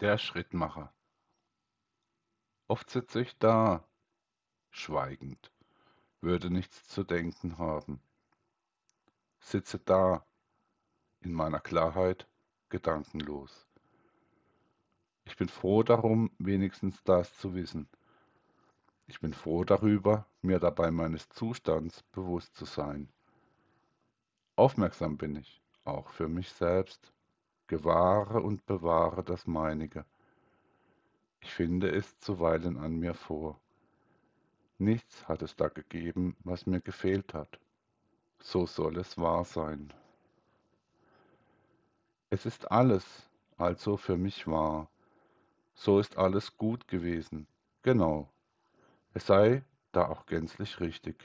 Der Schrittmacher. Oft sitze ich da, schweigend, würde nichts zu denken haben. Sitze da, in meiner Klarheit, gedankenlos. Ich bin froh darum, wenigstens das zu wissen. Ich bin froh darüber, mir dabei meines Zustands bewusst zu sein. Aufmerksam bin ich, auch für mich selbst gewahre und bewahre das meinige. Ich finde es zuweilen an mir vor. Nichts hat es da gegeben, was mir gefehlt hat. So soll es wahr sein. Es ist alles also für mich wahr. So ist alles gut gewesen. Genau. Es sei da auch gänzlich richtig.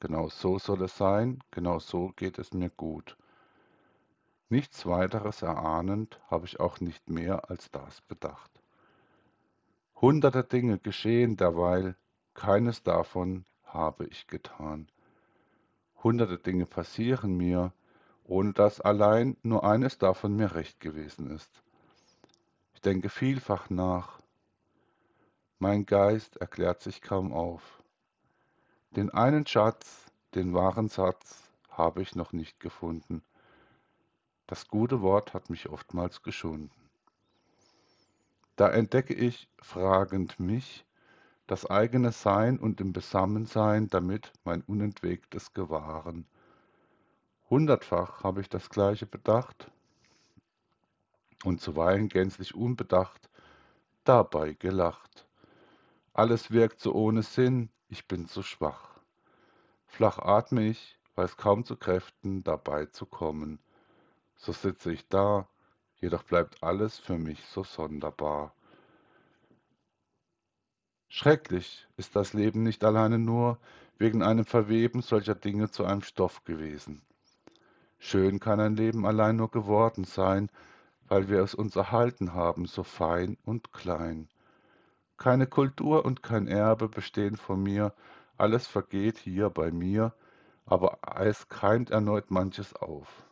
Genau so soll es sein, genau so geht es mir gut. Nichts weiteres erahnend habe ich auch nicht mehr als das bedacht. Hunderte Dinge geschehen derweil, keines davon habe ich getan. Hunderte Dinge passieren mir, ohne dass allein nur eines davon mir recht gewesen ist. Ich denke vielfach nach. Mein Geist erklärt sich kaum auf. Den einen Schatz, den wahren Satz, habe ich noch nicht gefunden. Das gute Wort hat mich oftmals geschunden. Da entdecke ich fragend mich, das eigene Sein und im Besammensein damit mein unentwegtes Gewahren. Hundertfach habe ich das Gleiche bedacht und zuweilen gänzlich unbedacht dabei gelacht. Alles wirkt so ohne Sinn, ich bin zu schwach. Flach atme ich, weiß kaum zu Kräften dabei zu kommen so sitze ich da, jedoch bleibt alles für mich so sonderbar. Schrecklich ist das Leben nicht alleine nur wegen einem Verweben solcher Dinge zu einem Stoff gewesen. Schön kann ein Leben allein nur geworden sein, weil wir es uns erhalten haben, so fein und klein. Keine Kultur und kein Erbe bestehen von mir, alles vergeht hier bei mir, aber es keimt erneut manches auf.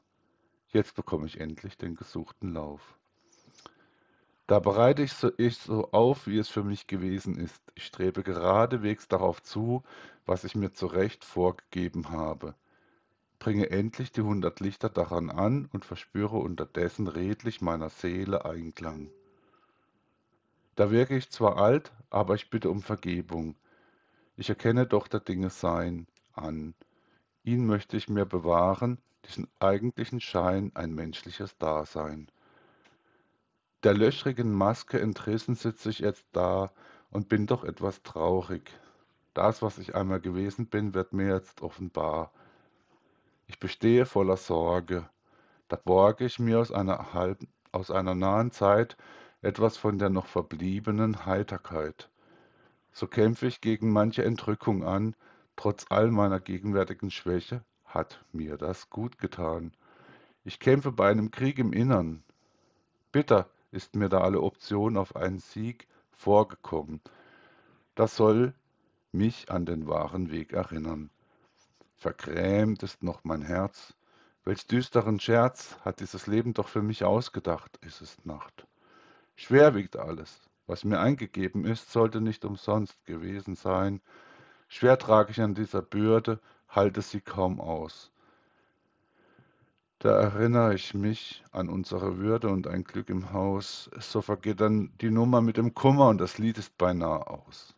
Jetzt bekomme ich endlich den gesuchten Lauf. Da bereite ich so, ich so auf, wie es für mich gewesen ist. Ich strebe geradewegs darauf zu, was ich mir zurecht vorgegeben habe. Bringe endlich die hundert Lichter daran an und verspüre unterdessen redlich meiner Seele Einklang. Da wirke ich zwar alt, aber ich bitte um Vergebung. Ich erkenne doch der Dinge Sein an. Ihn möchte ich mir bewahren, diesen eigentlichen Schein ein menschliches Dasein. Der löchrigen Maske entrissen sitze ich jetzt da und bin doch etwas traurig. Das, was ich einmal gewesen bin, wird mir jetzt offenbar. Ich bestehe voller Sorge. Da borge ich mir aus einer, halb, aus einer nahen Zeit etwas von der noch verbliebenen Heiterkeit. So kämpfe ich gegen manche Entrückung an, trotz all meiner gegenwärtigen Schwäche hat mir das gut getan. Ich kämpfe bei einem Krieg im Innern. Bitter ist mir da alle Option auf einen Sieg vorgekommen. Das soll mich an den wahren Weg erinnern. Vergrämt ist noch mein Herz. Welch düsteren Scherz hat dieses Leben doch für mich ausgedacht, ist es Nacht. Schwer wiegt alles. Was mir eingegeben ist, sollte nicht umsonst gewesen sein. Schwer trage ich an dieser Bürde, halte sie kaum aus. Da erinnere ich mich an unsere Würde und ein Glück im Haus. So vergeht dann die Nummer mit dem Kummer und das Lied ist beinahe aus.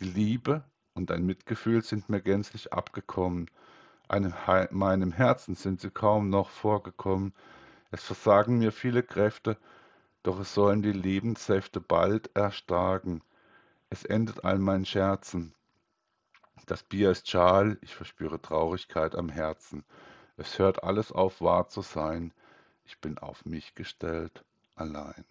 Die Liebe und ein Mitgefühl sind mir gänzlich abgekommen. Einem, meinem Herzen sind sie kaum noch vorgekommen. Es versagen mir viele Kräfte, doch es sollen die Lebenssäfte bald erstarken. Es endet all mein Scherzen. Das Bier ist schal, ich verspüre Traurigkeit am Herzen. Es hört alles auf wahr zu sein. Ich bin auf mich gestellt, allein.